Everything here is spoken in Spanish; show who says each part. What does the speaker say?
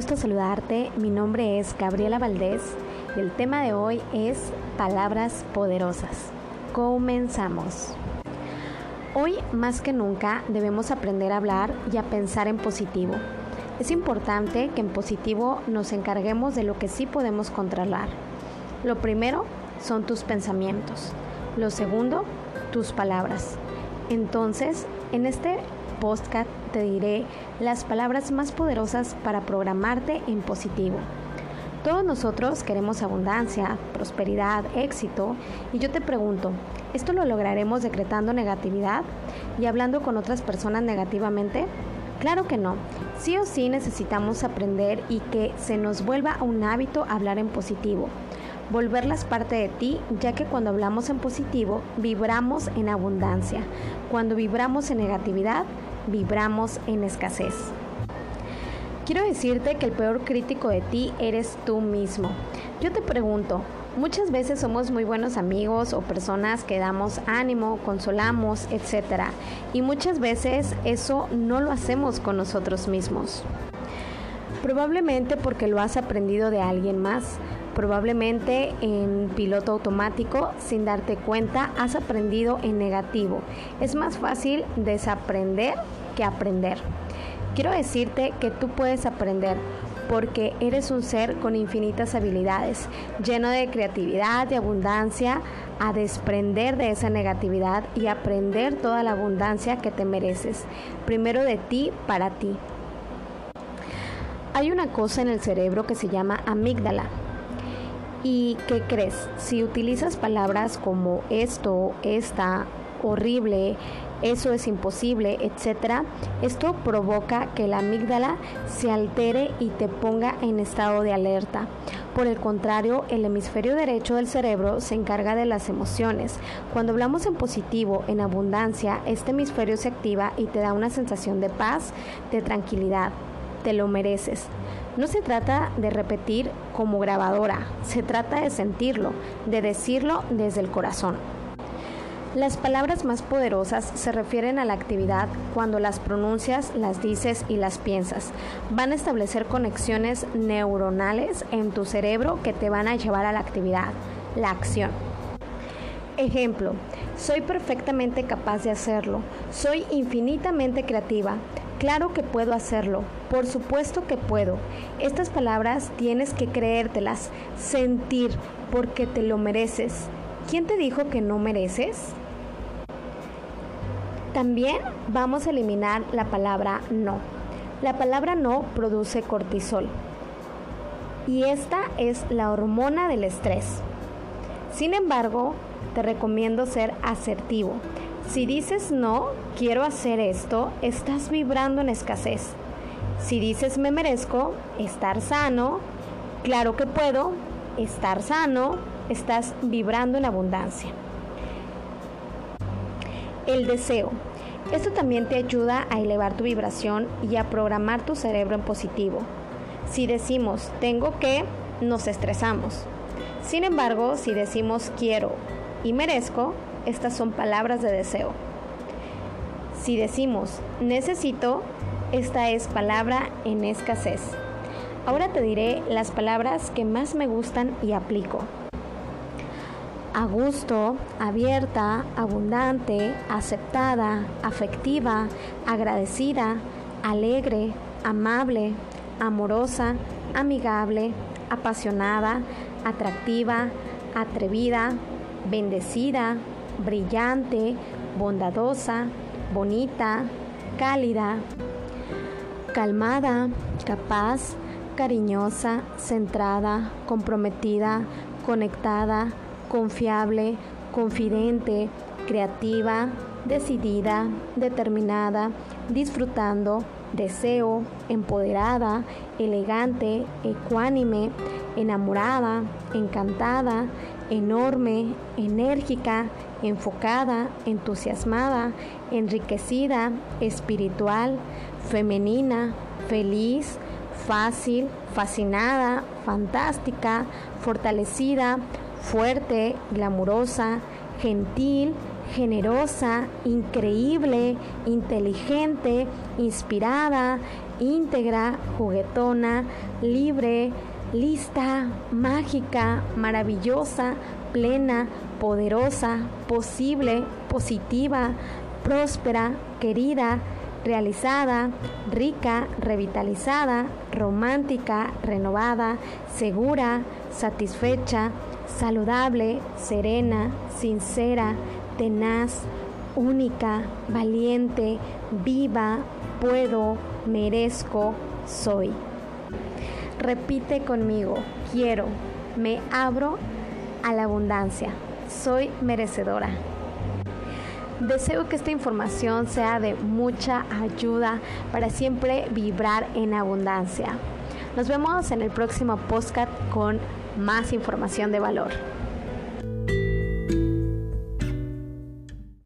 Speaker 1: gusto saludarte. Mi nombre es Gabriela Valdés y el tema de hoy es palabras poderosas. Comenzamos. Hoy más que nunca debemos aprender a hablar y a pensar en positivo. Es importante que en positivo nos encarguemos de lo que sí podemos controlar. Lo primero son tus pensamientos. Lo segundo, tus palabras. Entonces, en este podcast te diré las palabras más poderosas para programarte en positivo. Todos nosotros queremos abundancia, prosperidad, éxito y yo te pregunto, ¿esto lo lograremos decretando negatividad y hablando con otras personas negativamente? Claro que no. Sí o sí necesitamos aprender y que se nos vuelva un hábito hablar en positivo volverlas parte de ti, ya que cuando hablamos en positivo, vibramos en abundancia. Cuando vibramos en negatividad, vibramos en escasez. Quiero decirte que el peor crítico de ti eres tú mismo. Yo te pregunto, muchas veces somos muy buenos amigos o personas que damos ánimo, consolamos, etc. Y muchas veces eso no lo hacemos con nosotros mismos. Probablemente porque lo has aprendido de alguien más Probablemente en piloto automático, sin darte cuenta, has aprendido en negativo. Es más fácil desaprender que aprender. Quiero decirte que tú puedes aprender porque eres un ser con infinitas habilidades, lleno de creatividad y abundancia, a desprender de esa negatividad y aprender toda la abundancia que te mereces, primero de ti para ti. Hay una cosa en el cerebro que se llama amígdala ¿Y qué crees? Si utilizas palabras como esto, esta, horrible, eso es imposible, etc., esto provoca que la amígdala se altere y te ponga en estado de alerta. Por el contrario, el hemisferio derecho del cerebro se encarga de las emociones. Cuando hablamos en positivo, en abundancia, este hemisferio se activa y te da una sensación de paz, de tranquilidad. Te lo mereces. No se trata de repetir como grabadora, se trata de sentirlo, de decirlo desde el corazón. Las palabras más poderosas se refieren a la actividad cuando las pronuncias, las dices y las piensas. Van a establecer conexiones neuronales en tu cerebro que te van a llevar a la actividad, la acción. Ejemplo, soy perfectamente capaz de hacerlo, soy infinitamente creativa, Claro que puedo hacerlo, por supuesto que puedo. Estas palabras tienes que creértelas, sentir, porque te lo mereces. ¿Quién te dijo que no mereces? También vamos a eliminar la palabra no. La palabra no produce cortisol y esta es la hormona del estrés. Sin embargo, te recomiendo ser asertivo. Si dices no, quiero hacer esto, estás vibrando en escasez. Si dices me merezco, estar sano, claro que puedo, estar sano, estás vibrando en abundancia. El deseo. Esto también te ayuda a elevar tu vibración y a programar tu cerebro en positivo. Si decimos tengo que, nos estresamos. Sin embargo, si decimos quiero y merezco, estas son palabras de deseo. Si decimos necesito, esta es palabra en escasez. Ahora te diré las palabras que más me gustan y aplico. A gusto, abierta, abundante, aceptada, afectiva, agradecida, alegre, amable, amorosa, amigable, apasionada, atractiva, atrevida, bendecida, brillante, bondadosa, bonita, cálida, calmada, capaz, cariñosa, centrada, comprometida, conectada, confiable, confidente, creativa, decidida, determinada, disfrutando, deseo, empoderada, elegante, ecuánime, enamorada, encantada, enorme, enérgica, enfocada, entusiasmada, enriquecida, espiritual, femenina, feliz, fácil, fascinada, fantástica, fortalecida, fuerte, glamurosa, gentil, generosa, increíble, inteligente, inspirada, íntegra, juguetona, libre, lista, mágica, maravillosa, plena, poderosa, posible, positiva, próspera, querida, realizada, rica, revitalizada, romántica, renovada, segura, satisfecha, saludable, serena, sincera, tenaz, única, valiente, viva, puedo, merezco, soy. Repite conmigo, quiero, me abro a la abundancia, soy merecedora. Deseo que esta información sea de mucha ayuda para siempre vibrar en abundancia. Nos vemos en el próximo podcast con más información de valor.